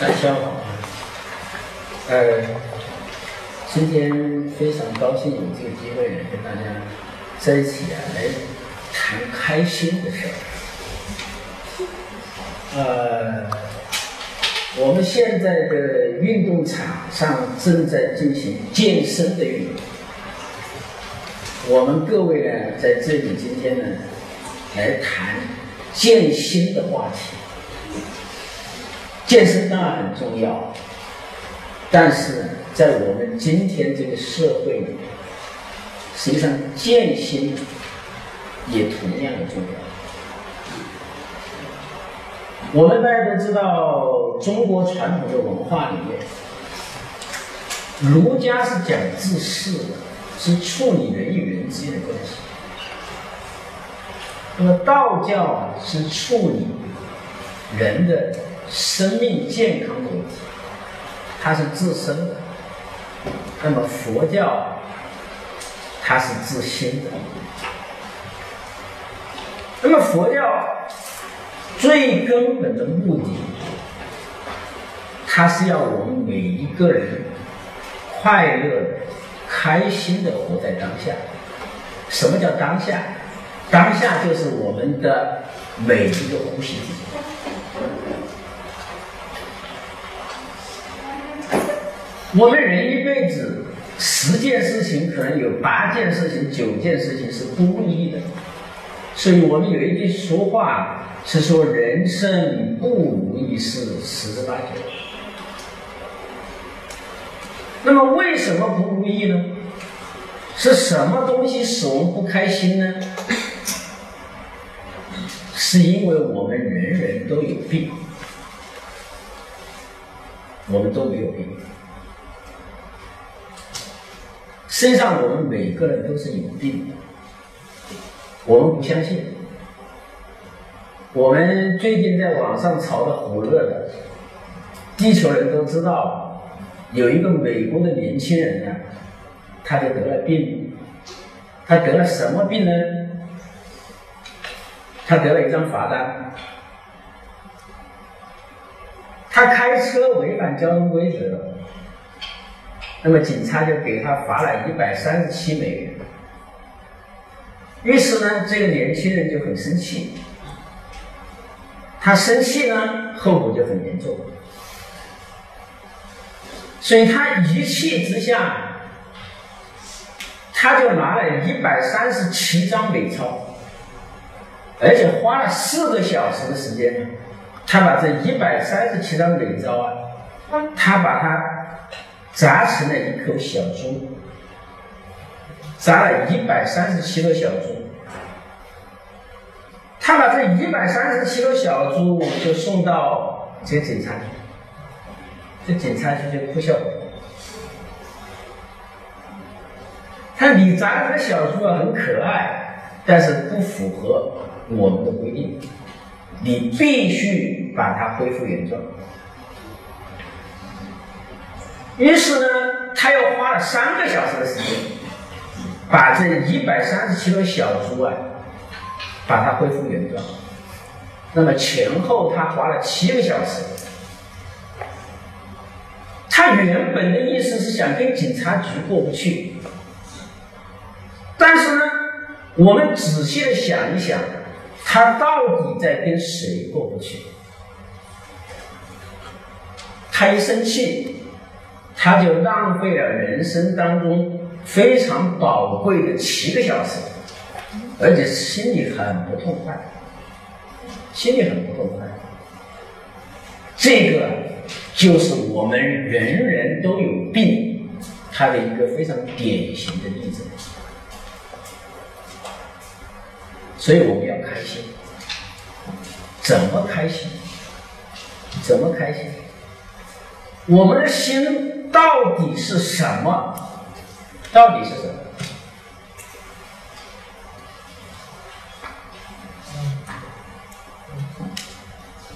大家好啊，呃，今天非常高兴有这个机会，跟大家在一起啊，来谈开心的事儿。呃，我们现在的运动场上正在进行健身的运动，我们各位呢在这里今天呢来谈健心的话题。健身当然很重要，但是在我们今天这个社会里，实际上健心也同样的重要。我们大家都知道，中国传统的文化里面，儒家是讲治世的，是处理人与人之间的关系；那么道教是处理人的。生命健康的问题，它是自身的；那么佛教，它是自心的。那么佛教最根本的目的，它是要我们每一个人快乐、开心的活在当下。什么叫当下？当下就是我们的每一个呼吸。我们人一辈子十件事情，可能有八件事情、九件事情是不如意的，所以我们有一句俗话是说：“人生不如意事十之八九。”那么为什么不如意呢？是什么东西使我们不开心呢？是因为我们人人都有病，我们都没有病。实际上，我们每个人都是有病的。我们不相信。我们最近在网上炒的火热的，地球人都知道，有一个美国的年轻人呢，他就得了病。他得了什么病呢？他得了一张罚单。他开车违反交通规则。那么警察就给他罚了一百三十七美元。于是呢，这个年轻人就很生气。他生气呢，后果就很严重。所以他一气之下，他就拿了一百三十七张美钞，而且花了四个小时的时间，他把这一百三十七张美钞啊，他把它。砸成了一口小猪，砸了一百三十七个小猪。他把这一百三十七个小猪就送到这警察局，这警察局就哭笑不得。他你砸这个小猪啊很可爱，但是不符合我们的规定，你必须把它恢复原状。于是呢，他又花了三个小时的时间，把这一百三十七头小猪啊，把它恢复原状。那么前后他花了七个小时。他原本的意思是想跟警察局过不去，但是呢，我们仔细的想一想，他到底在跟谁过不去？他一生气。他就浪费了人生当中非常宝贵的七个小时，而且心里很不痛快，心里很不痛快。这个就是我们人人都有病，他的一个非常典型的例子。所以我们要开心，怎么开心？怎么开心？我们的心到底是什么？到底是什么？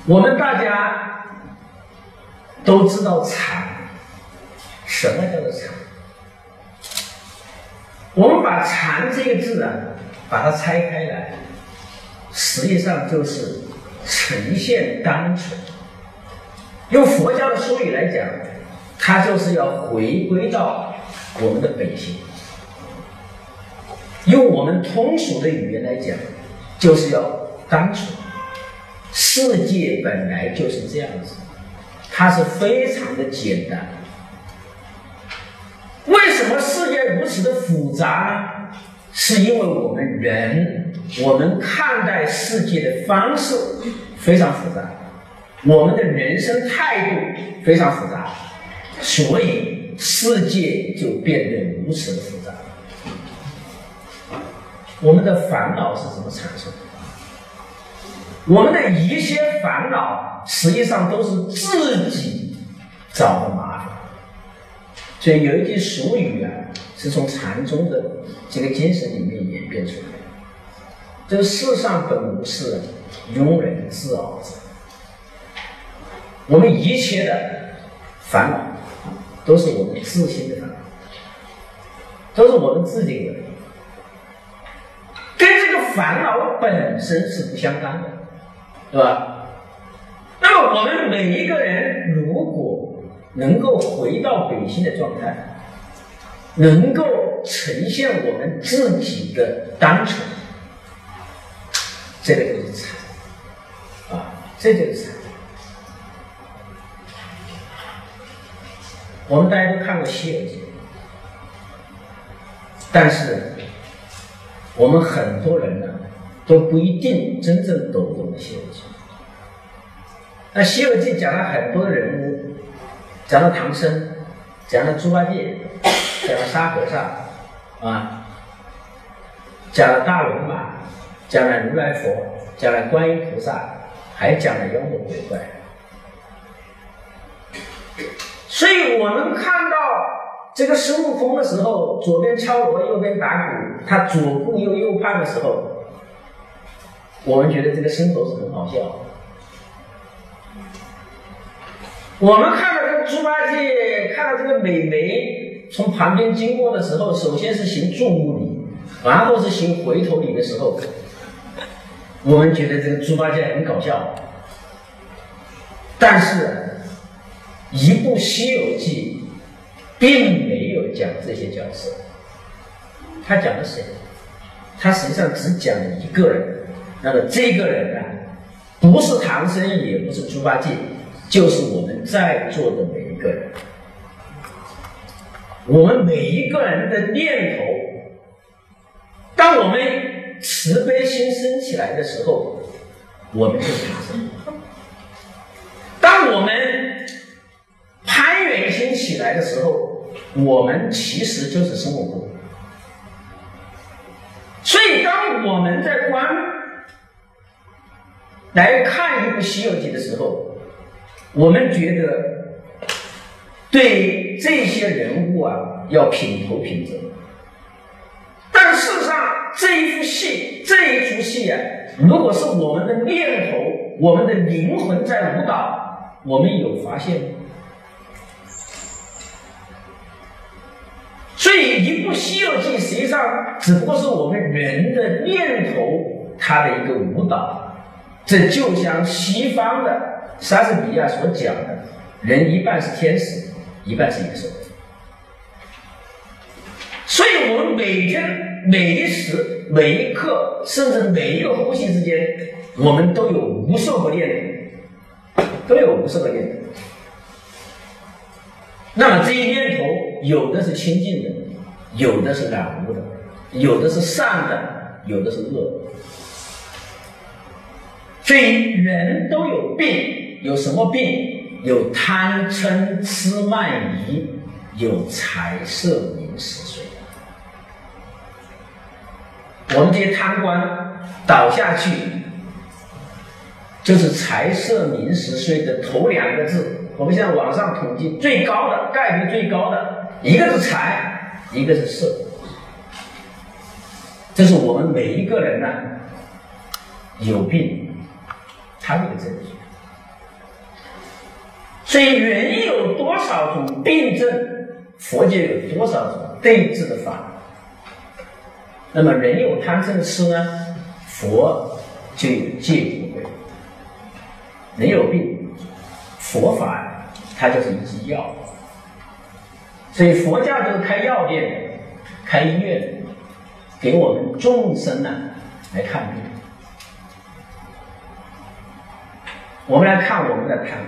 我们大家都知道禅，什么叫做禅？我们把禅这个字啊，把它拆开来，实际上就是呈现单纯。用佛教的术语来讲，它就是要回归到我们的本性。用我们通俗的语言来讲，就是要单纯。世界本来就是这样子，它是非常的简单。为什么世界如此的复杂呢？是因为我们人，我们看待世界的方式非常复杂，我们的人生态度非常复杂，所以世界就变得如此的复杂。我们的烦恼是怎么产生的？我们的一些烦恼实际上都是自己找的麻烦。所以有一句俗语啊，是从禅宗的这个精神里面演变出来的：“这世上本无事，庸人自扰之。”我们一切的烦恼都是我们自心的烦恼，都是我们自己的。跟这个烦恼本身是不相干的，对吧？那么我们每一个人如果能够回到本心的状态，能够呈现我们自己的单纯，这个就是禅啊，这就是禅。我们大家都看过《西游记》，但是。我们很多人呢都不一定真正懂懂《西游记》。那《西游记》讲了很多人物，讲了唐僧，讲了猪八戒，讲了沙和尚，啊，讲了大龙马，讲了如来佛，讲了观音菩萨，还讲了妖魔鬼怪。所以我们看到。这个孙悟空的时候，左边敲锣，右边打鼓，他左顾右右盼的时候，我们觉得这个伸头是很好笑。我们看到这个猪八戒，看到这个美眉从旁边经过的时候，首先是行注目礼，然后是行回头礼的时候，我们觉得这个猪八戒很搞笑。但是，一部《西游记》。并没有讲这些角色，他讲的谁？他实际上只讲一个人。那么这个人呢，不是唐僧，也不是猪八戒，就是我们在座的每一个人。我们每一个人的念头，当我们慈悲心升起来的时候，我们就是唐僧；当我们来的时候，我们其实就是孙悟空，所以当我们在观来看一部《西游记》的时候，我们觉得对这些人物啊要品头品足。但事实上，这一出戏，这一出戏啊，如果是我们的念头、我们的灵魂在舞蹈，我们有发现吗？一部《西游记》实际上只不过是我们人的念头，它的一个舞蹈。这就像西方的莎士比亚所讲的：人一半是天使，一半是野兽。所以，我们每天、每一时、每一刻，甚至每一个呼吸之间，我们都有无数个念头，都有无数个念头。那么这些念头，有的是清净的，有的是染污的，有的是善的，有的是恶的。所以人都有病，有什么病？有贪嗔痴慢疑，有财色名食睡。我们这些贪官倒下去，就是财色名食睡的头两个字。我们现在网上统计最高的概率最高的一个是财，一个是色，这是我们每一个人呢有病，他这个证据。所以人有多少种病症，佛界有多少种对治的法。那么人有贪嗔痴呢，佛就有戒不慧。人有病。佛法它就是一剂药，所以佛教就是开药店、开医院，给我们众生呢来看病。我们来看我们的看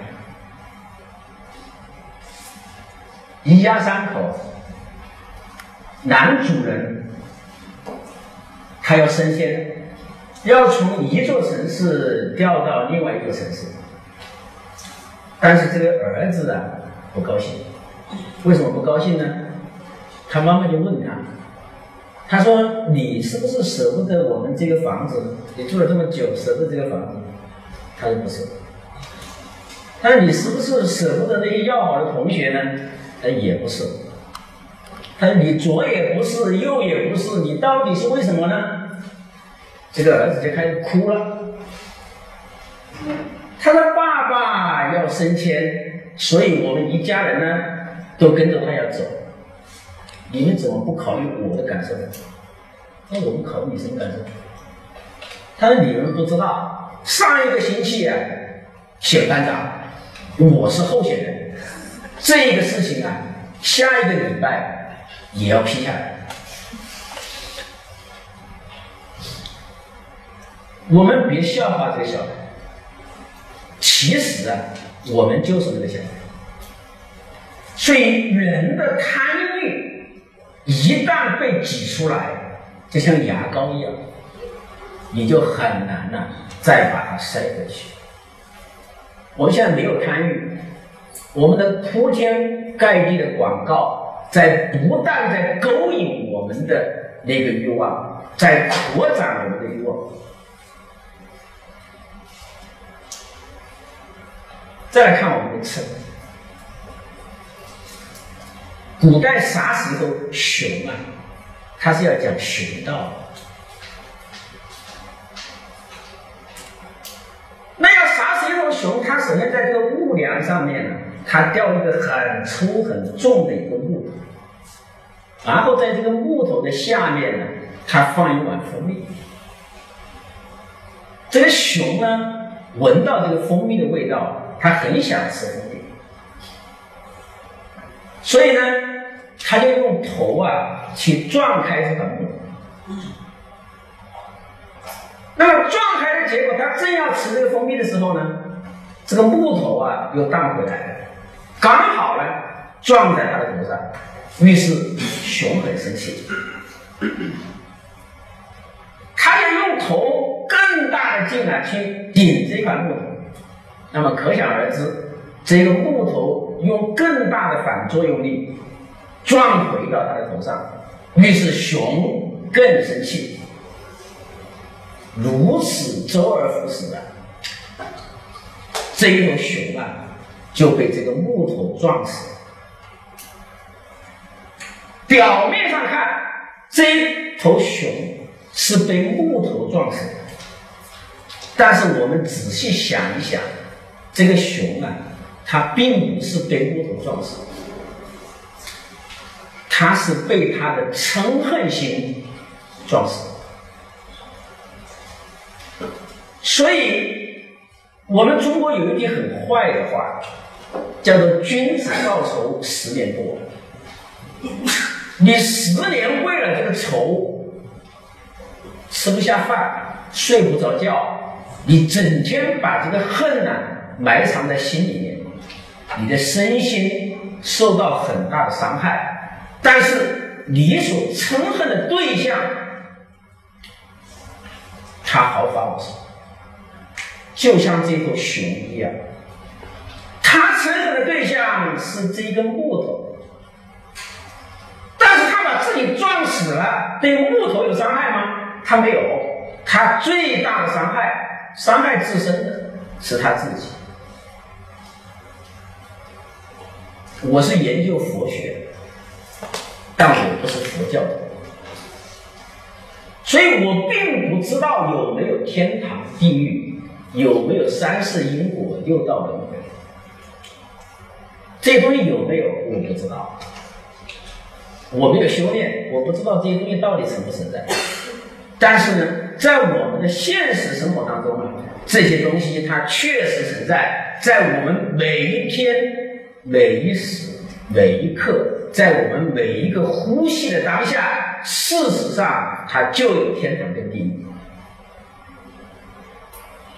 病，一家三口，男主人他要升迁，要从一座城市调到另外一座城市，但是这个儿子啊不高兴，为什么不高兴呢？他妈妈就问他，他说：“你是不是舍不得我们这个房子？你住了这么久，舍不得这个房子？”他说：“不是。”他说你是不是舍不得那些要好的同学呢？他也不是。他说你左也不是，右也不是，你到底是为什么呢？这个儿子就开始哭了。他的爸爸要升迁，所以我们一家人呢都跟着他要走。你们怎么不考虑我的感受？那我们考虑你什么感受？他说你们不知道，上一个星期啊，选班长。我是候选人，这个事情啊，下一个礼拜也要批下来。我们别笑话这个小孩，其实啊，我们就是这个小孩。所以人的贪欲一旦被挤出来，就像牙膏一样，你就很难呢再把它塞回去。我们现在没有贪欲，我们的铺天盖地的广告在不断在勾引我们的那个欲望，在扩展我们的欲望。再来看我们的吃，古代啥时候熊啊？他是要讲熊道。那要啥时候熊它首先在这个木梁上面呢，它吊一个很粗很重的一个木头，然后在这个木头的下面呢，它放一碗蜂蜜。这个熊呢，闻到这个蜂蜜的味道，它很想吃蜂蜜，所以呢，他就用头啊去撞开这个木。那么撞开的结果，他正要吃这个蜂蜜的时候呢？这个木头啊，又荡回来了，刚好呢撞在他的头上，于是熊很生气，他要用头更大的劲啊去顶这块木头，那么可想而知，这个木头用更大的反作用力撞回到他的头上，于是熊更生气，如此周而复始的。这一头熊啊，就被这个木头撞死。表面上看，这头熊是被木头撞死的，但是我们仔细想一想，这个熊啊，他并不是被木头撞死，他是被他的嗔恨心撞死。所以。我们中国有一句很坏的话，叫做“君子报仇，十年不晚”。你十年为了这个仇，吃不下饭，睡不着觉，你整天把这个恨呢埋藏在心里面，你的身心受到很大的伤害。但是你所憎恨的对象，他毫发无损。就像这头熊一样，他憎恨的对象是这根木头，但是他把自己撞死了，对木头有伤害吗？他没有，他最大的伤害，伤害自身的是他自己。我是研究佛学，但我不是佛教的，所以我并不知道有没有天堂、地狱。有没有三世因果、六道轮回？这些东西有没有？我不知道。我没有修炼，我不知道这些东西到底存不存在。但是呢，在我们的现实生活当中呢，这些东西它确实存在，在我们每一天、每一时、每一刻，在我们每一个呼吸的当下，事实上它就有天堂跟地狱。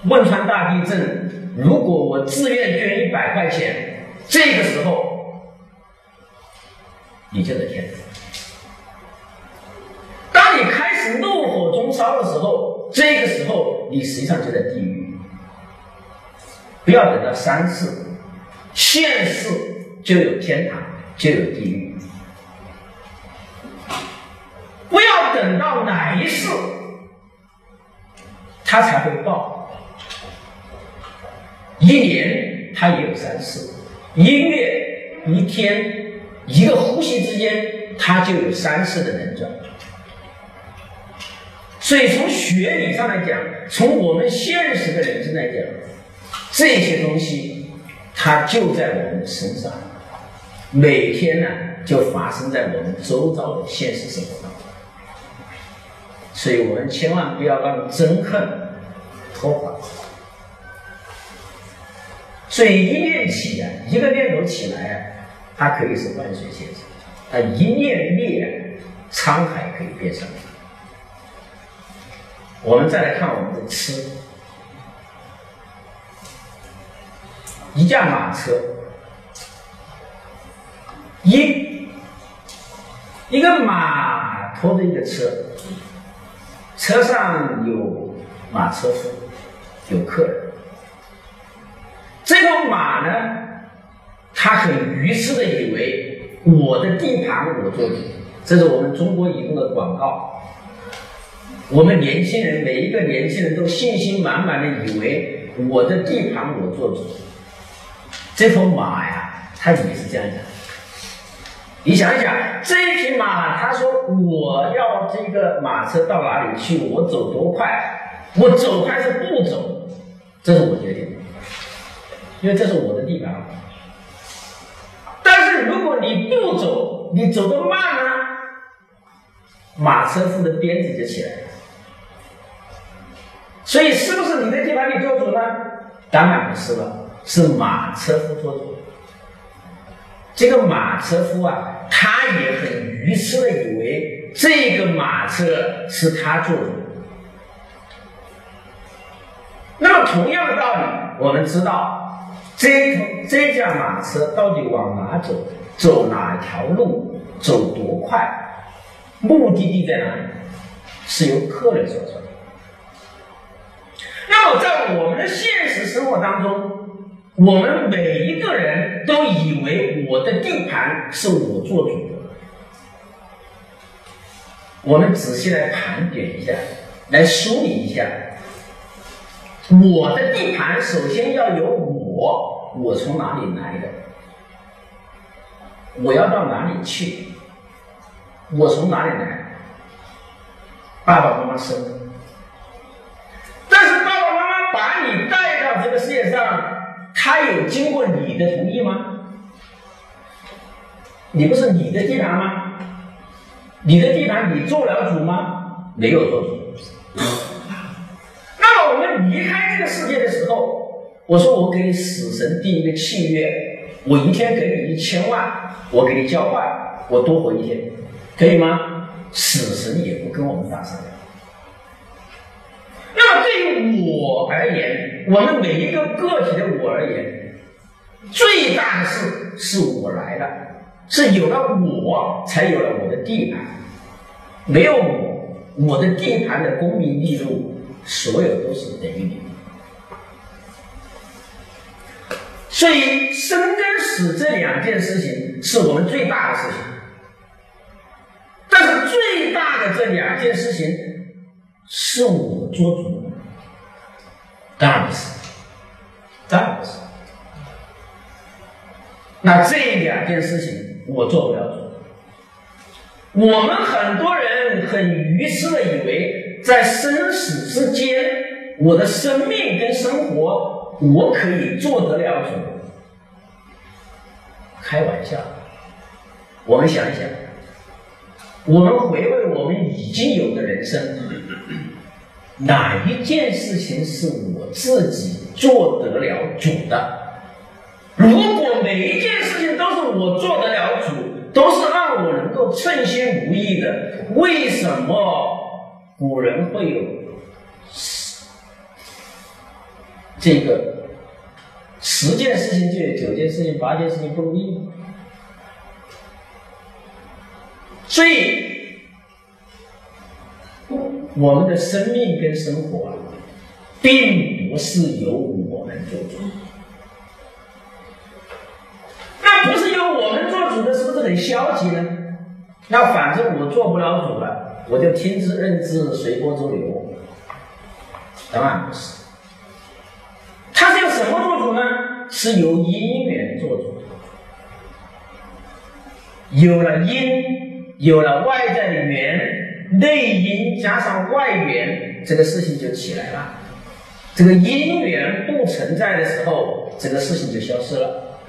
汶川大地震，如果我自愿捐一百块钱，这个时候你就在天堂。当你开始怒火中烧的时候，这个时候你实际上就在地狱。不要等到三次，现世就有天堂，就有地狱。不要等到哪一世，他才会报。一年他也有三世，一月、一天、一个呼吸之间，他就有三世的能转。所以从学理上来讲，从我们现实的人生来讲，这些东西它就在我们的身上，每天呢就发生在我们周遭的现实生活当中。所以我们千万不要让憎恨拖垮。所以一念起啊，一个念头起来啊，它可以是万水千山；啊，一念灭，沧海可以变桑田。我们再来看我们的吃，一架马车，一一个马拖着一个车，车上有马车夫，有客人。这个马呢，他很愚痴的以为我的地盘我做主，这是我们中国移动的广告。我们年轻人每一个年轻人都信心满满的以为我的地盘我做主。这头马呀，它也是这样讲。你想一想，这一匹马，他说我要这个马车到哪里去，我走多快，我走还是不走，这是我决定。因为这是我的地盘，但是如果你不走，你走得慢呢，马车夫的鞭子就起来了。所以，是不是你的地盘你做主呢？当然不是了，是马车夫做主。这个马车夫啊，他也很愚痴的以为这个马车是他做主。那么，同样的道理，我们知道。这这架马车到底往哪走？走哪条路？走多快？目的地在哪里？是由客人说出来。那么在我们的现实生活当中，我们每一个人都以为我的地盘是我做主的。我们仔细来盘点一下，来梳理一下。我的地盘首先要有我，我从哪里来的？我要到哪里去？我从哪里来？爸爸妈妈生，但是爸爸妈妈把你带到这个世界上，他有经过你的同意吗？你不是你的地盘吗？你的地盘你做了主吗？没有做主。那么我们离开这个世界的时候，我说我给死神定一个契约，我一天给你一千万，我给你交换，我多活一天，可以吗？死神也不跟我们打商量。对于我而言，我们每一个个体的我而言，最大的事是我来了，是有了我才有了我的地盘，没有我，我的地盘的功名利禄。所有都是等于零，所以生跟死这两件事情是我们最大的事情，但是最大的这两件事情是我做主当然不是，当然不是。那这两件事情我做不了主，我们很多人很愚痴的以为。在生死之间，我的生命跟生活，我可以做得了主。开玩笑，我们想一想，我们回味我们已经有的人生，哪一件事情是我自己做得了主的？如果每一件事情都是我做得了主，都是让我能够称心如意的，为什么古人会有这个十件事情就有九件事情、八件事情不如意？所以，我们的生命跟生活啊，并不是由我们做主。那不是由我们做主的，是不是很消极呢？那反正我做不了主了，我就听之任之，随波逐流。当然不是，他是由什么做主呢？是由因缘做主。有了因。有了外在的缘，内因加上外缘，这个事情就起来了。这个因缘不存在的时候，这个事情就消失了。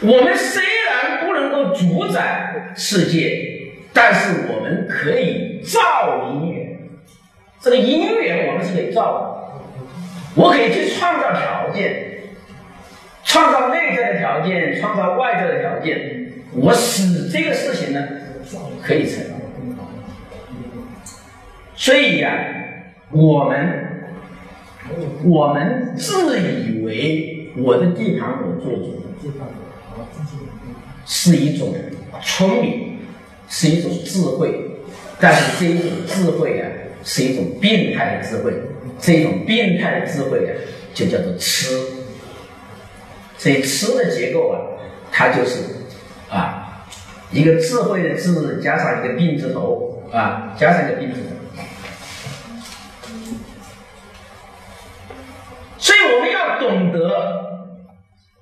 我们虽然不能够主宰世界，但是我们可以造因缘。这个因缘我们是可以造的，我可以去创造条件，创造内在的条件，创造外在的条件。我使这个事情呢可以成，所以呀，我们我们自以为我的地盘我做主，是一种聪明，是一种智慧，但是这一种智慧啊，是一种病态的智慧，这一种病态的智慧啊，就叫做痴。所以痴的结构啊，它就是。啊，一个智慧的智加上一个病字头啊，加上一个病字头。所以我们要懂得，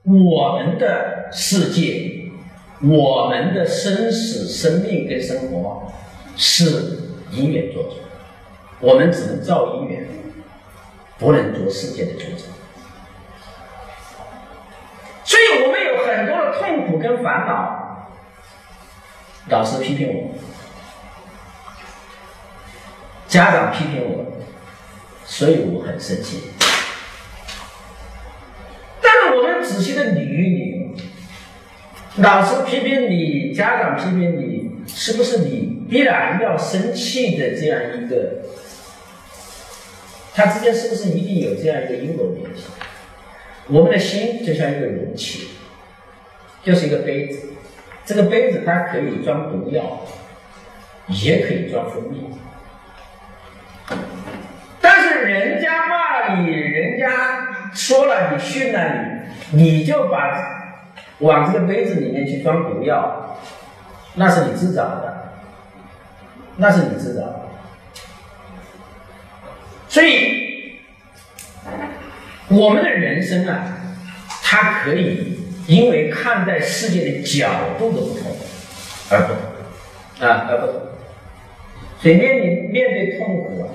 我们的世界，我们的生死、生命跟生活是因缘做主，我们只能造因缘，不能做世界的主宰。所以我们有很多的痛苦跟烦恼。老师批评我，家长批评我，所以我很生气。仔细的捋一捋，老师批评你，家长批评你，是不是你必然要生气的这样一个？它之间是不是一定有这样一个因果联系？我们的心就像一个容器，就是一个杯子。这个杯子它可以装毒药，也可以装蜂蜜。但是人家骂你，人家说了你训了你，你就把往这个杯子里面去装毒药，那是你自找的，那是你自找的。所以，我们的人生啊，它可以。因为看待世界的角度的不同而不同啊，而不同。所以面临面对痛苦啊，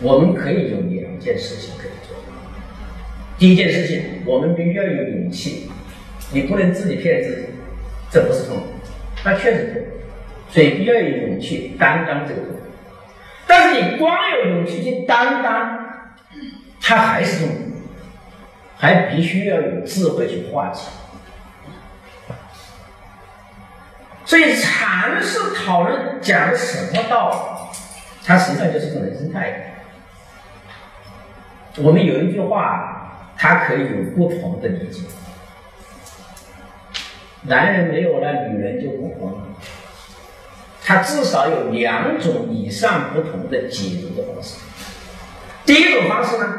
我们可以有两件事情可。第一件事情，我们必须要有勇气，你不能自己骗自己，这不是痛，那确实痛。所以必须要有勇气担当这个痛。但是你光有勇气去担当，它还是痛。还必须要有智慧去化解，所以禅是讨论讲的什么道理？它实际上就是一种人生态度。我们有一句话，他可以有不同的理解：男人没有了，女人就火光。它至少有两种以上不同的解读的方式。第一种方式呢？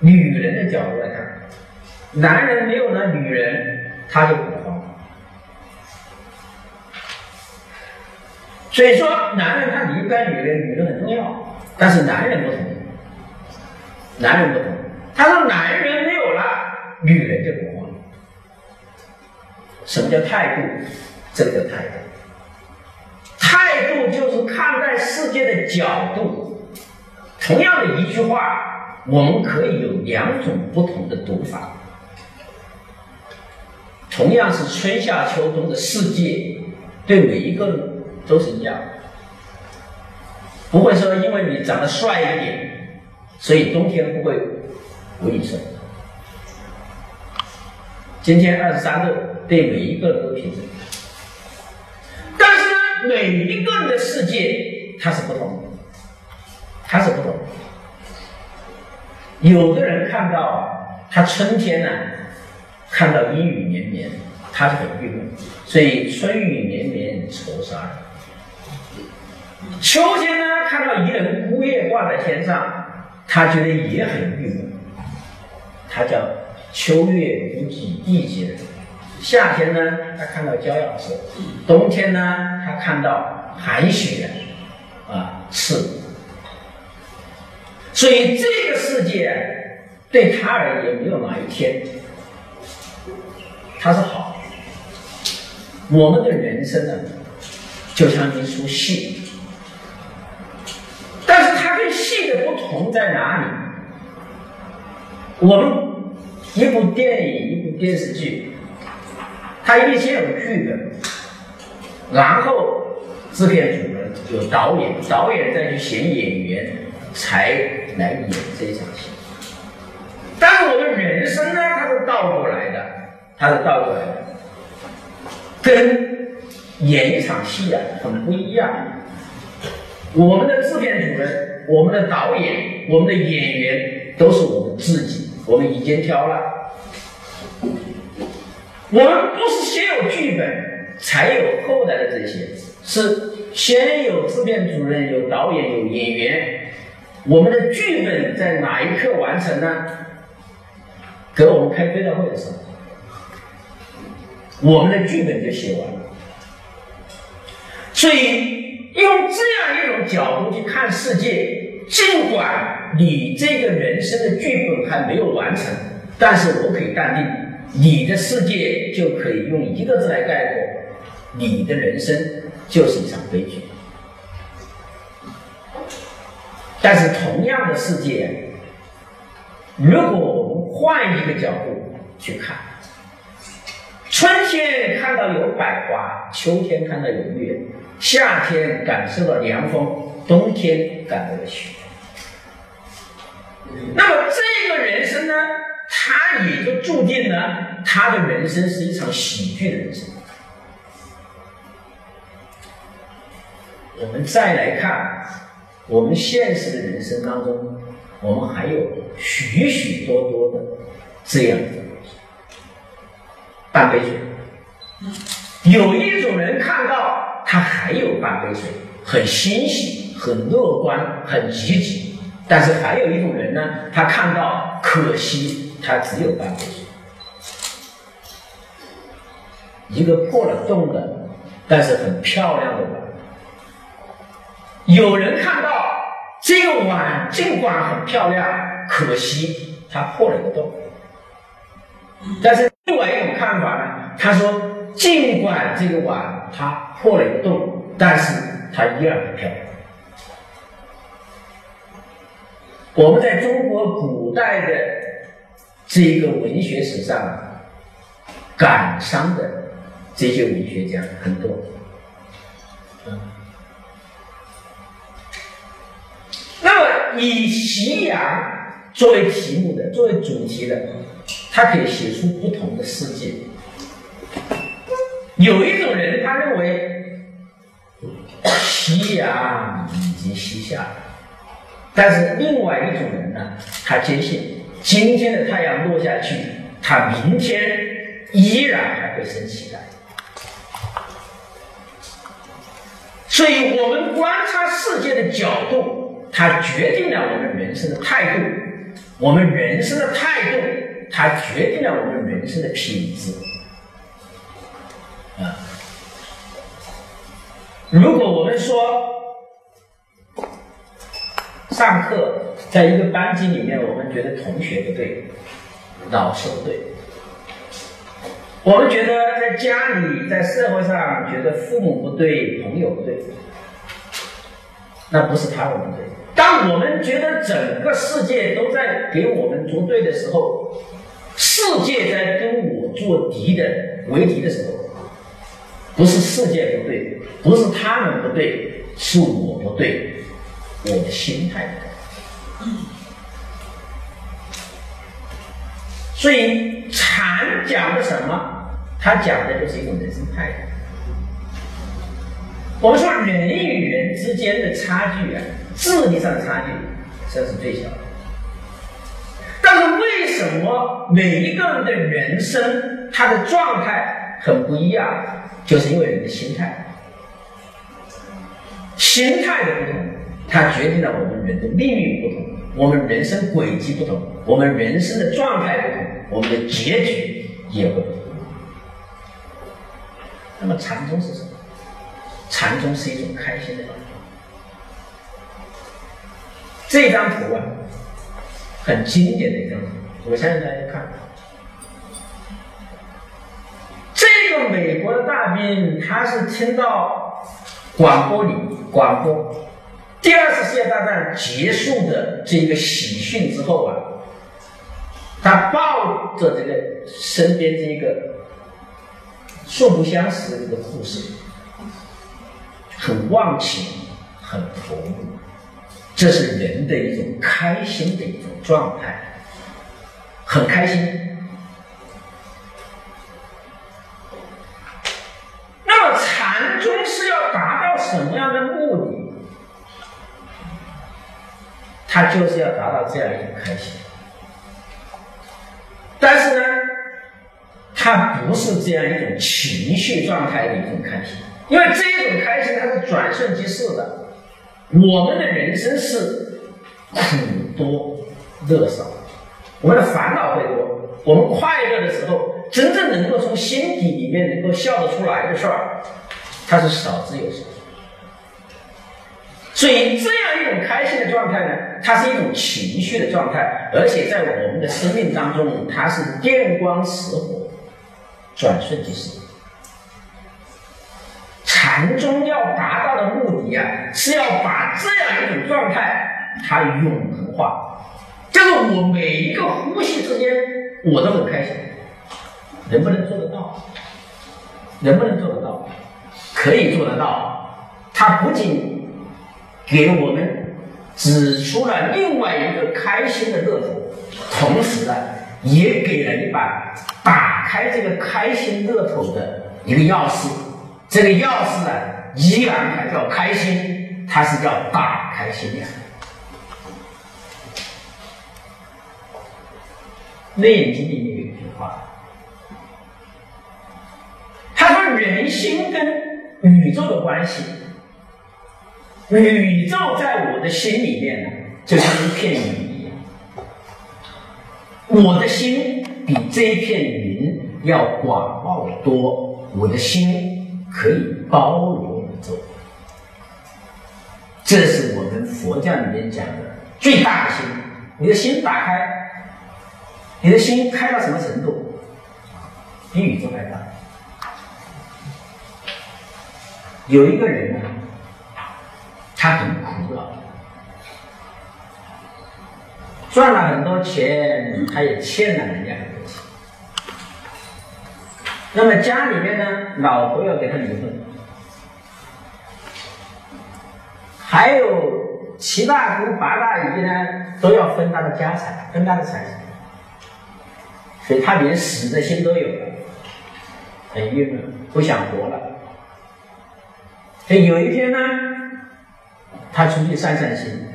女人的角度来看，男人没有了女人，他就不慌。所以说，男人他离不开女人，女人很重要，但是男人不同，男人不同。他说，男人没有了，女人就不慌。什么叫态度？这个叫态度。态度就是看待世界的角度。同样的一句话。我们可以有两种不同的读法，同样是春夏秋冬的世界，对每一个人都是一样。不会说因为你长得帅一点，所以冬天不会为你生。今天二十三度，对每一个人都平等。但是呢，每一个人的世界它是不同的，它是不同。有的人看到他春天呢，看到阴雨绵绵，他是很郁闷，所以春雨绵绵愁杀人。秋天呢，看到一轮孤叶挂在天上，他觉得也很郁闷，他叫秋月无几地界人。夏天呢，他看到骄阳色；冬天呢，他看到寒雪啊刺。所以这个世界对他而言没有哪一天他是好。我们的人生呢，就像一出戏，但是它跟戏的不同在哪里？我们一部电影、一部电视剧，它一定先有剧本，然后制片主任有导演，导演再去选演员。才来演这场戏，但是我们人生呢，它是倒过来的，它是倒过来的，跟演一场戏啊很不一样。我们的制片主任、我们的导演、我们的演员都是我们自己，我们已经挑了。我们不是先有剧本，才有后来的这些，是先有制片主任、有导演、有演员。我们的剧本在哪一刻完成呢？给我们开追悼会的时候，我们的剧本就写完了。所以用这样一种角度去看世界，尽管你这个人生的剧本还没有完成，但是我可以断定，你的世界就可以用一个字来概括：你的人生就是一场悲剧。但是同样的世界，如果我们换一个角度去看，春天看到有百花，秋天看到有月，夏天感受到凉风，冬天感到了雪。那么这个人生呢，他也就注定了他的人生是一场喜剧的人生。我们再来看。我们现实的人生当中，我们还有许许多多的这样的。半杯水，有一种人看到他还有半杯水，很欣喜、很乐观、很积极；但是还有一种人呢，他看到可惜，他只有半杯水，一个破了洞的，但是很漂亮的碗。有人看到这个碗尽管很漂亮，可惜它破了一个洞。但是另外一种看法呢，他说尽管这个碗它破了一个洞，但是它依然很漂亮。我们在中国古代的这个文学史上，感伤的这些文学家很多。那么以夕阳作为题目的、作为主题的，他可以写出不同的世界。有一种人，他认为夕阳已经西下；但是另外一种人呢，他坚信今天的太阳落下去，他明天依然还会升起来。所以我们观察世界的角度。它决定了我们人生的态度，我们人生的态度，它决定了我们人生的品质。啊，如果我们说上课在一个班级里面，我们觉得同学不对，老师不对，我们觉得在家里、在社会上觉得父母不对，朋友不对，那不是他们不对。当我们觉得整个世界都在给我们作对的时候，世界在跟我作敌的为敌的时候，不是世界不对，不是他们不对，是我不对，我的心态的改变。所以禅讲的什么？他讲的就是一种人生态度。我们说人与人之间的差距啊，智力上的差距这是最小的。但是为什么每一个人的人生他的状态很不一样？就是因为人的心态，心态的不同，它决定了我们人的命运不同，我们人生轨迹不同，我们人生的状态不同。我们的结局也会。那么禅宗是什么？禅宗是一种开心的状态。这张图啊，很经典的一张图，我相信大家看。这个美国的大兵，他是听到广播里广播，第二次世界大战结束的这个喜讯之后啊。他抱着这个身边这个素不相识的这个护士，很忘情，很投入，这是人的一种开心的一种状态，很开心。那么禅宗是要达到什么样的目的？他就是要达到这样一种开心。但是呢，他不是这样一种情绪状态的一种开心，因为这种开心它是转瞬即逝的。我们的人生是苦多乐少，我们的烦恼会多。我们快乐的时候，真正能够从心底里面能够笑得出来的事儿，它是少之又少。所以，这样一种开心的状态呢，它是一种情绪的状态，而且在我们的生命当中，它是电光石火，转瞬即逝。禅宗要达到的目的啊，是要把这样一种状态它永恒化，就是我每一个呼吸之间，我都很开心。能不能做得到？能不能做得到？可以做得到。它不仅给我们指出了另外一个开心的乐土，同时呢，也给了一把打开这个开心乐土的一个钥匙。这个钥匙呢，依然还叫开心，它是叫打开心的。《内经》里面有一句话，他说：“人心跟宇宙的关系。”宇宙在我的心里面呢，就像一片云一样。我的心比这一片云要广袤多，我的心可以包容宇宙。这是我们佛教里面讲的最大的心。你的心打开，你的心开到什么程度？比宇宙还大。有一个人呢。他很苦恼，赚了很多钱，他也欠了人家很多钱。那么家里面呢，老婆要给他离婚，还有七大姑八大姨呢，都要分他的家产，分他的财产，所以他连死的心都有了，很郁闷，不想活了。所以有一天呢。他出去散散心，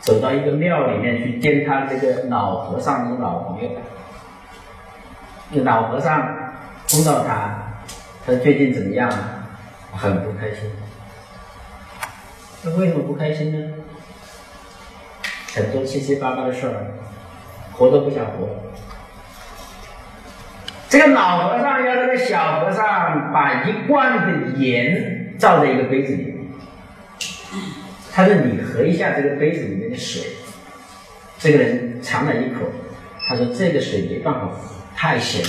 走到一个庙里面去见他这个老和尚的老朋友。那老和尚碰到他，他最近怎么样？很不开心。他为什么不开心呢？很多七七八八的事儿，活都不想活。这个老和尚要这个小和尚把一罐的盐倒在一个杯子里。他说：“你喝一下这个杯子里面的水。”这个人尝了一口，他说：“这个水没办法，太咸。”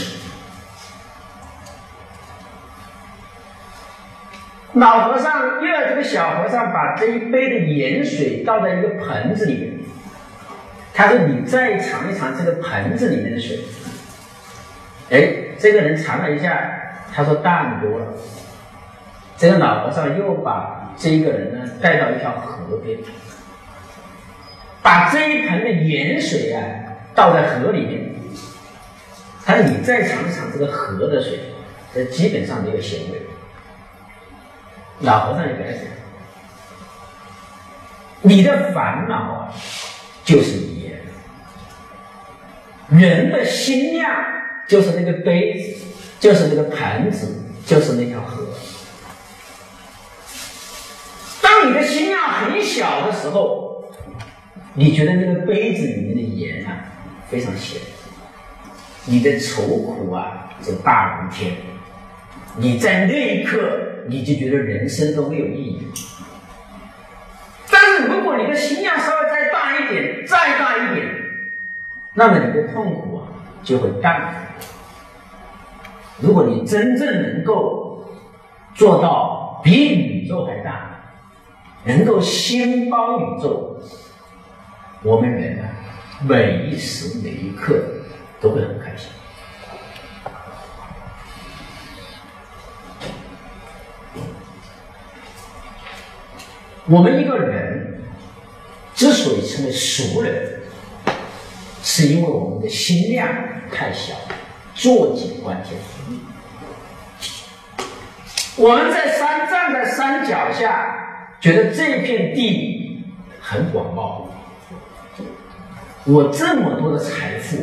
老和尚又要这个小和尚把这一杯的盐水倒在一个盆子里面。他说：“你再尝一尝这个盆子里面的水。”哎，这个人尝了一下，他说：“淡多了。”这个老和尚又把。这一个人呢，带到一条河边，把这一盆的盐水啊倒在河里面，他说你再尝一尝这个河的水，这基本上没有咸味。老和尚就给他讲，你的烦恼啊，就是盐；人的心量就是那个杯子，就是那个盘子，就是那条河。当你的心量很小的时候，你觉得那个杯子里面的盐啊非常咸，你的愁苦啊就大如天。你在那一刻。你就觉得人生都没有意义。但是如果你的心量稍微再大一点，再大一点，那么你的痛苦啊就会淡。如果你真正能够做到比宇宙还大，能够心包宇宙，我们人啊，每一时每一刻都会很开心。我们一个人之所以成为俗人，是因为我们的心量太小，坐井观天。我们在山站在山脚下，觉得这片地很广袤，我这么多的财富，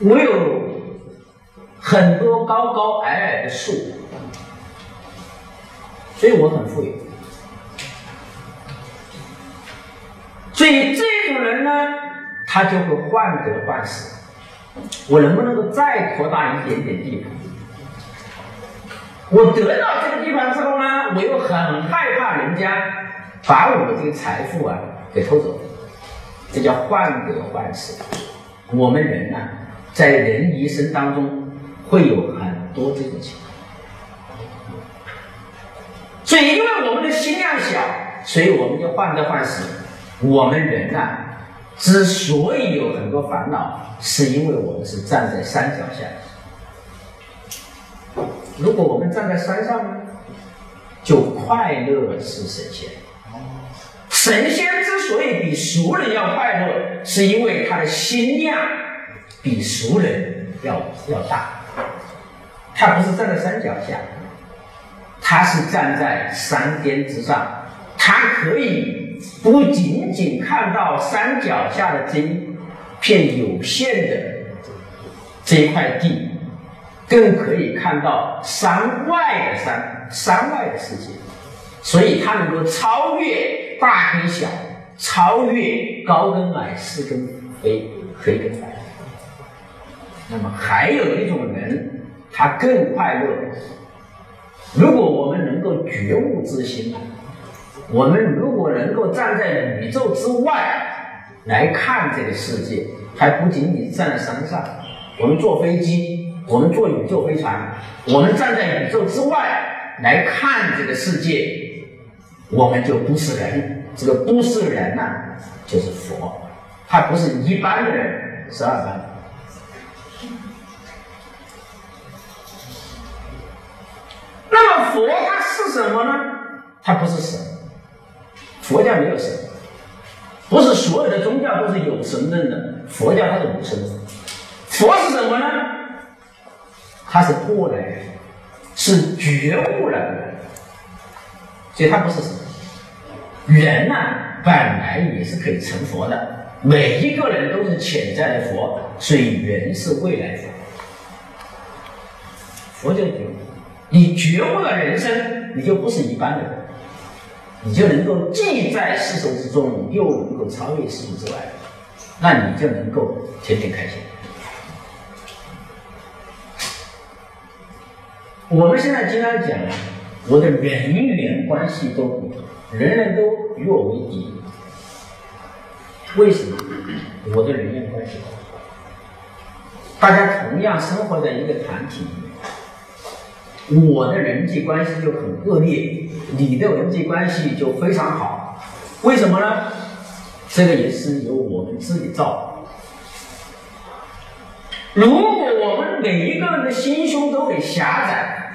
我有很多高高矮矮的树。所以我很富有，所以这种人呢，他就会患得患失。我能不能够再扩大一点点地盘？我得到这个地方之后呢，我又很害怕人家把我的这个财富啊给偷走，这叫患得患失。我们人呢，在人一生当中会有很多这种情况。所以，因为我们的心量小，所以我们就患得患失。我们人呐，之所以有很多烦恼，是因为我们是站在山脚下。如果我们站在山上呢，就快乐是神仙。神仙之所以比俗人要快乐，是因为他的心量比俗人要要大。他不是站在山脚下。他是站在山巅之上，他可以不仅仅看到山脚下的这一片有限的这一块地，更可以看到山外的山，山外的世界。所以，他能够超越大跟小，超越高跟矮，是跟非，黑跟白。那么，还有一种人，他更快乐。如果我们能够觉悟之心，我们如果能够站在宇宙之外来看这个世界，还不仅仅站在山上，我们坐飞机，我们坐宇宙飞船，我们站在宇宙之外来看这个世界，我们就不是人。这个不是人呢，就是佛，他不是一般的人，是二般。那么佛它是什么呢？它不是神，佛教没有神，不是所有的宗教都是有神论的，佛教它是无神论。佛是什么呢？他是过来人，是觉悟了的人，所以他不是神。人呢，本来也是可以成佛的，每一个人都是潜在的佛，所以人是未来佛。佛就觉悟。你觉悟了人生，你就不是一般的人，你就能够既在世俗之中，又能够超越世俗之外，那你就能够天天开心。我们现在经常讲，我的人缘关系都不好，人人都与我为敌，为什么？我的人缘关系好，大家同样生活在一个团体里面。我的人际关系就很恶劣，你的人际关系就非常好，为什么呢？这个也是由我们自己造。如果我们每一个人的心胸都很狭窄，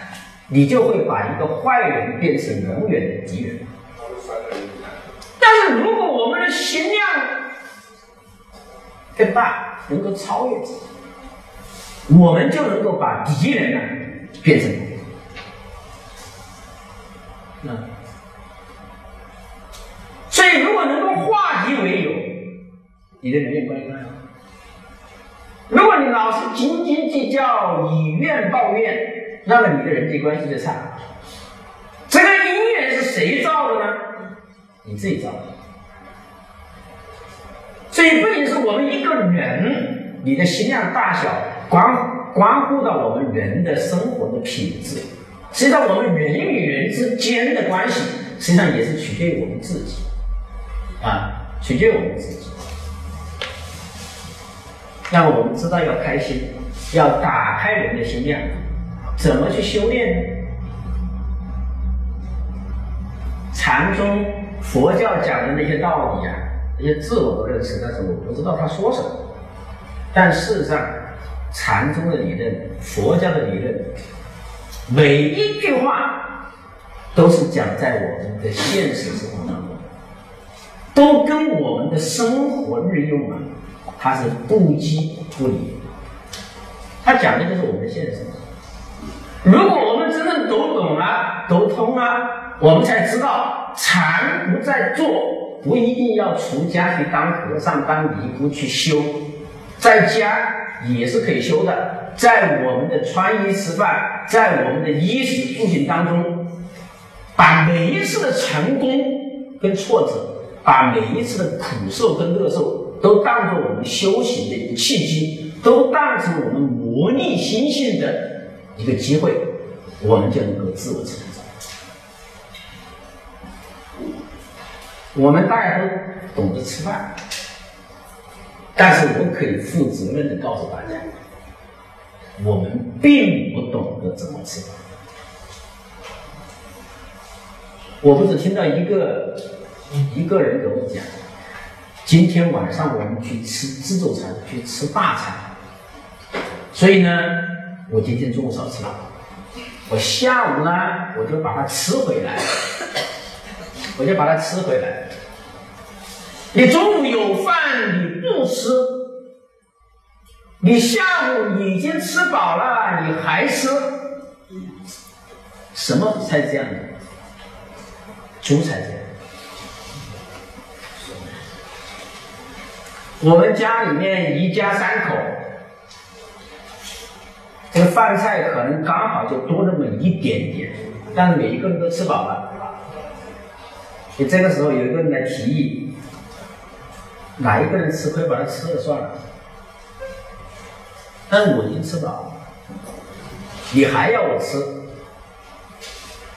你就会把一个坏人变成永远的敌人。但是如果我们的心量更大，能够超越自己，我们就能够把敌人呢变成朋友。那，所以如果能够化敌为友，你的人缘关系好。如果你老是斤斤计较、以怨报怨，那么你的人际关系就差。这个姻缘是谁造的呢？你自己造的。所以不仅是我们一个人，你的心量大小，关关乎到我们人的生活的品质。实际上，我们人与人之间的关系，实际上也是取决于我们自己，啊，取决于我们自己。那么我们知道要开心，要打开人的心量，怎么去修炼呢？禅宗、佛教讲的那些道理啊，那些自我的认识，但是我不知道他说什么。但事实上，禅宗的理论、佛教的理论，每一句话都是讲在我们的现实生活当中，都跟我们的生活日用啊。它是不羁不离，他讲的就是我们的现实。如果我们真正读懂了、读通了，我们才知道禅不在做，不一定要出家去当和尚、当尼姑去修，在家也是可以修的。在我们的穿衣吃饭，在我们的衣食住行当中，把每一次的成功跟挫折，把每一次的苦受跟乐受。都当做我们修行的一个契机，都当成我们磨砺心性的一个机会，我们就能够自我成长。我们大家都懂得吃饭，但是我可以负责任的告诉大家，我们并不懂得怎么吃饭。我不是听到一个一个人给我讲。今天晚上我们去吃自助餐，去吃大餐。所以呢，我今天中午少吃了。我下午呢，我就把它吃回来，我就把它吃回来。你中午有饭你不吃，你下午已经吃饱了你还吃，什么才这样的？主才这样。我们家里面一家三口，这个饭菜可能刚好就多那么一点点，但是每一个人都吃饱了。你这个时候有一个人来提议，哪一个人吃亏把他吃了算了。但我已经吃饱了，你还要我吃？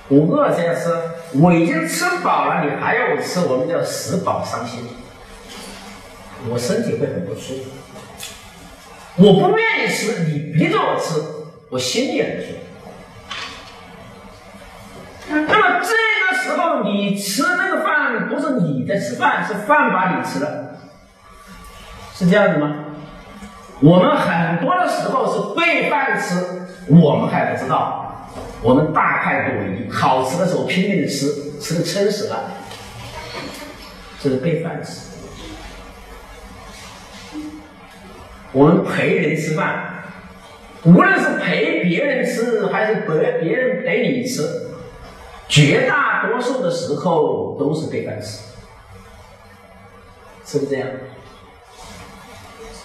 我饿才要吃，我已经吃饱了，你还要我吃？我们叫食饱伤心。我身体会很不舒服，我不愿意吃，你逼着我吃，我心里很舒服。那么这个时候你吃那个饭，不是你在吃饭，是饭把你吃了，是这样子吗？我们很多的时候是被饭吃，我们还不知道，我们大快朵颐，好吃的时候拼命的吃，吃的撑死了，这是被饭吃。我们陪人吃饭，无论是陪别人吃还是陪别人陪你吃，绝大多数的时候都是被饭吃，是不是这样？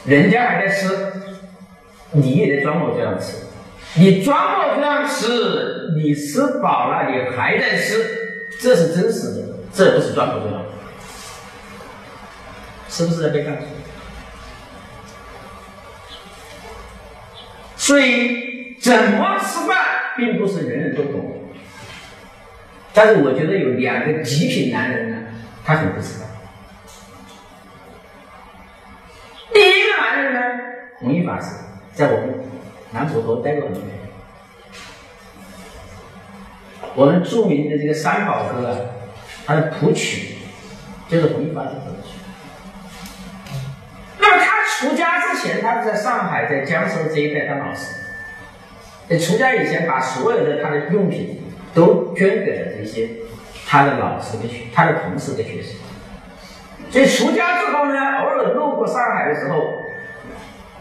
人家还在吃，你也得装模作样吃。你装模作样吃，你吃饱了你还在吃，这是真实的，这不是装模作样，是不是在被干？所以，怎么吃饭并不是人人都懂。但是，我觉得有两个极品男人呢，他很会吃饭。第一个男人呢，弘一法师，在我们南普陀待过很多年。我们著名的这个三宝歌啊，它的谱曲就是弘一法师谱曲。出家之前，他是在上海，在江苏这一带当老师。在出家以前，把所有的他的用品都捐给了这些他的老师的学、他的同事的学生。所以出家之后呢，偶尔路过上海的时候，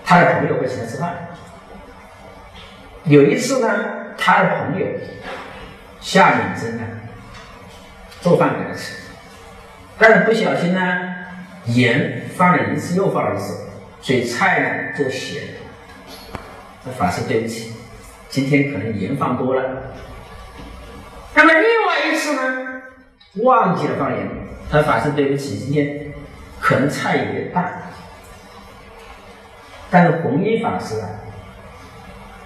他的朋友会请他吃饭。有一次呢，他的朋友下敏珍呢，做饭给他吃，但是不小心呢，盐放了一次又放了一次，所以菜呢做咸。那法师对不起，今天可能盐放多了。那么另外一次呢，忘记了放盐，他法师对不起，今天可能菜有点淡。但是弘一法师啊。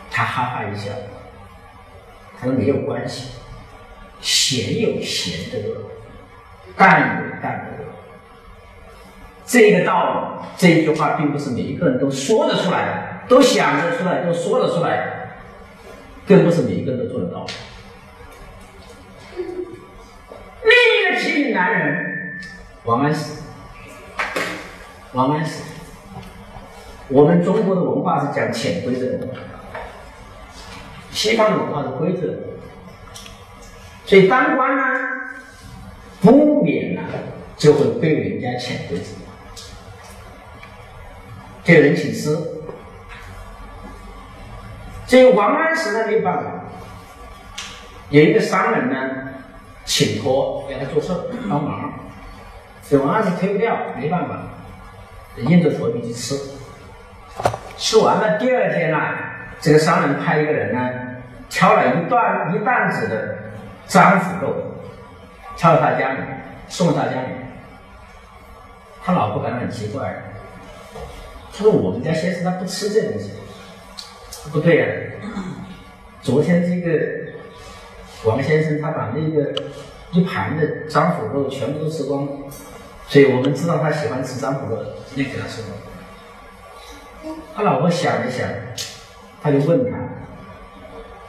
他哈哈一笑，他说没有关系，咸有咸的，淡有淡的。这个道理，这一句话并不是每一个人都说得出来，都想得出来，都说得出来，更不是每一个人都做得到。另一个极品男人，王安石。王安石，我们中国的文化是讲潜规则的。西方文化是规则，所以当官呢，不免呢就会被人家潜规则，就有人请吃。这个王安石呢没办法，有一个商人呢请托给他做事帮忙，这王安石推不掉，没办法，硬着头皮去吃。吃完了第二天呢，这个商人派一个人呢。挑了一段一担子的张腐肉，挑到他家里，送到他家里。他老婆感到很奇怪，他说：“我们家先生他不吃这东西。”不对呀，昨天这个王先生他把那个一盘的张腐肉全部都吃光了，所以我们知道他喜欢吃张腐肉，今天给他吃了。他老婆想了想，他就问他。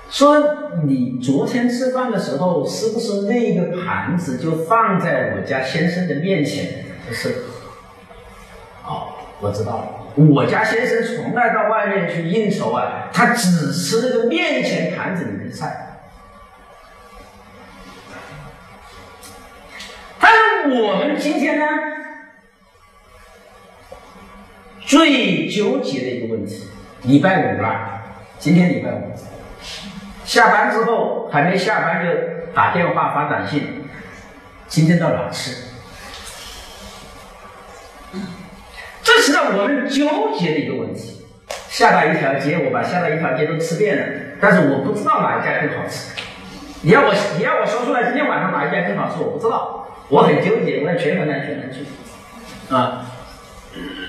说你昨天吃饭的时候，是不是那个盘子就放在我家先生的面前？是。哦，我知道了。我家先生从来到外面去应酬啊，他只吃那个面前盘子里的菜。但是我们今天呢，最纠结的一个问题，礼拜五了，今天礼拜五。下班之后还没下班就打电话发短信，今天到哪吃？这是让我们纠结的一个问题。下到一条街，我把下到一条街都吃遍了，但是我不知道哪一家更好吃。你要我你要我说出来今天晚上哪一家更好吃，我不知道，我很纠结，我在全南全南去啊。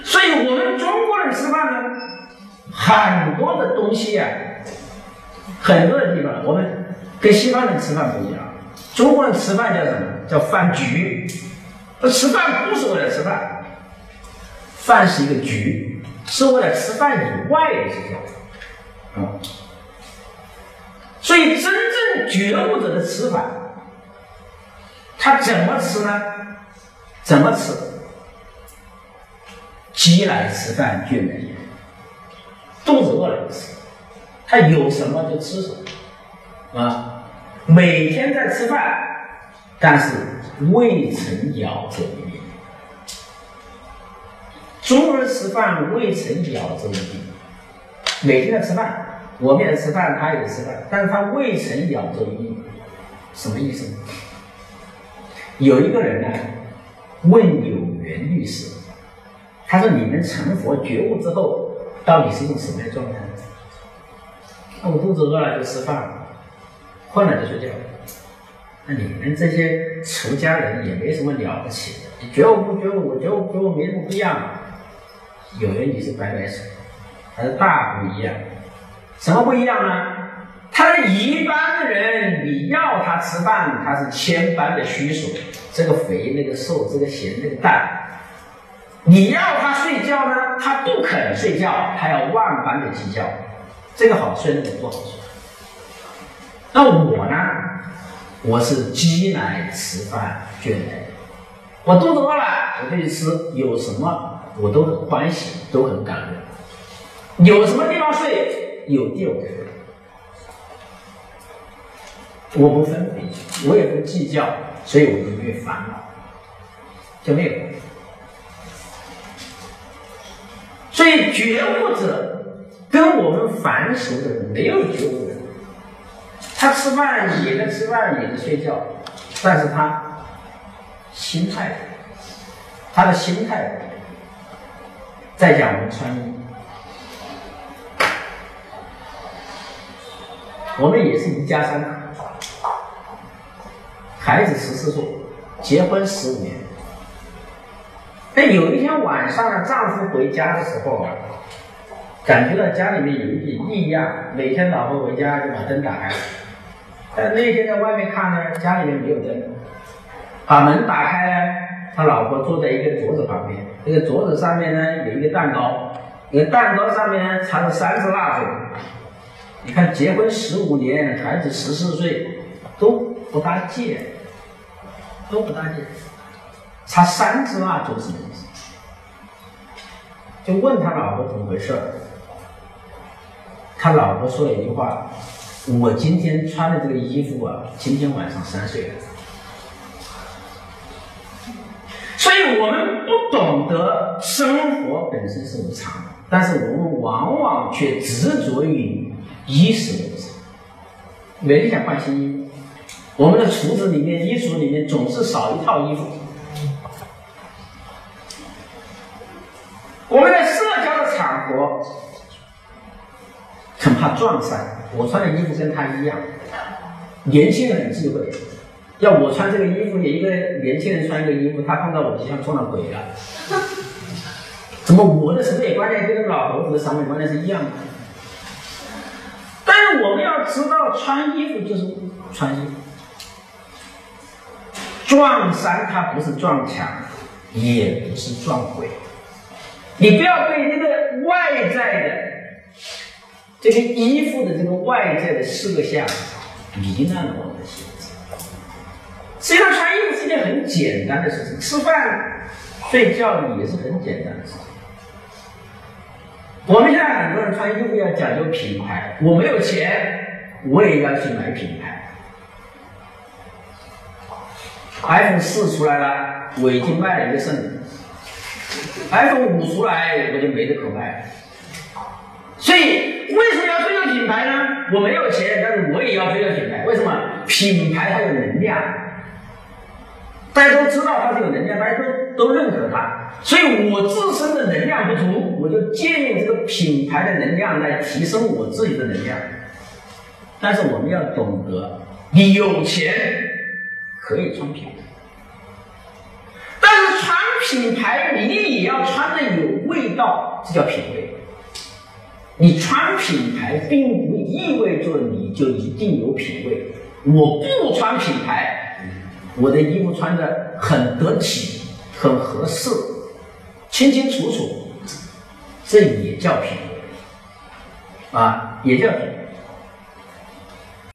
所以我们中国人吃饭呢，很多的东西呀。很多的地方，我们跟西方人吃饭不一样。中国人吃饭叫什么？叫饭局。吃饭不是为了吃饭，饭是一个局，是为了吃饭以外的事情。啊，所以真正觉悟者的吃法，他怎么吃呢？怎么吃？饥来吃饭，倦来言。肚子饿了吃。他有什么就吃什么，啊，每天在吃饭，但是未曾咬这一面。中国人吃饭未曾咬这一面，每天在吃饭，我们也吃饭，他也吃饭，但是他未曾咬这一面，什么意思？有一个人呢，问有缘律师，他说：“你们成佛觉悟之后，到底是一种什么样的状态？”那我肚子饿了就吃饭，困了就睡觉。那你们这些出家人也没什么了不起的，觉悟不觉悟？我觉悟觉悟没什么不一样。有人你是白白水，还是大不一样。什么不一样呢？他一般的人，你要他吃饭，他是千般的虚数，这个肥那个瘦，这个咸那个淡。你要他睡觉呢，他不肯睡觉，他要万般的计较。这个好睡，那个不好睡。那我呢？我是饥来吃饭，倦来。我肚子饿了，我就去吃。有什么我都很欢喜，都很感恩。有什么地方睡，有地我睡。我不分别，我也不计较，所以我就没有烦恼，就没有。所以觉悟者跟我们凡俗的人没有觉悟，他吃饭也在吃饭，也在睡觉，但是他心态，他的心态在讲我们穿衣，我们也是一家三口，孩子十四岁，结婚十五年。那，有一天晚上呢，丈夫回家的时候，感觉到家里面有一点异样。每天老婆回家就把灯打开，但那天在外面看呢，家里面没有灯。把门打开呢，他老婆坐在一个桌子旁边，这个桌子上面呢有一个蛋糕，那个蛋糕上面插着三支蜡烛。你看，结婚十五年，孩子十四岁，都不搭界，都不搭界。插三支蜡烛什么意思？就问他老婆怎么回事他老婆说了一句话：“我今天穿的这个衣服啊，今天晚上三岁了。”所以，我们不懂得生活本身是无常的，但是我们往往却执着于衣食无常，每天想换新衣。我们的橱子里面、衣橱里面总是少一套衣服。我们在社交的场合很怕撞衫，我穿的衣服跟他一样。年轻人很智慧，要我穿这个衣服，一个年轻人穿一个衣服，他看到我就像撞了鬼了。怎么我的审美观念跟老头子的审美观念是一样的？但是我们要知道，穿衣服就是穿衣服，撞衫它不是撞墙，也不是撞鬼。你不要被那个外在的这个衣服的这个外在的色相迷烂了。实际上，穿衣服是一件很简单的事情，吃饭、睡觉也是很简单的事情。我们现在很多人穿衣服要讲究品牌，我没有钱，我也要去买品牌。iPhone 四出来了，我已经卖了一个肾。iPhone 五出来我就没得可卖，所以为什么要追求品牌呢？我没有钱，但是我也要追求品牌。为什么？品牌它有能量，大家都知道它是有能量，大家都都认可它。所以我自身的能量不足，我就借用这个品牌的能量来提升我自己的能量。但是我们要懂得，你有钱可以穿品牌。但是穿品牌，你也要穿的有味道，这叫品味。你穿品牌，并不意味着你就一定有品味。我不穿品牌，我的衣服穿的很得体，很合适，清清楚楚，这也叫品，啊，也叫品。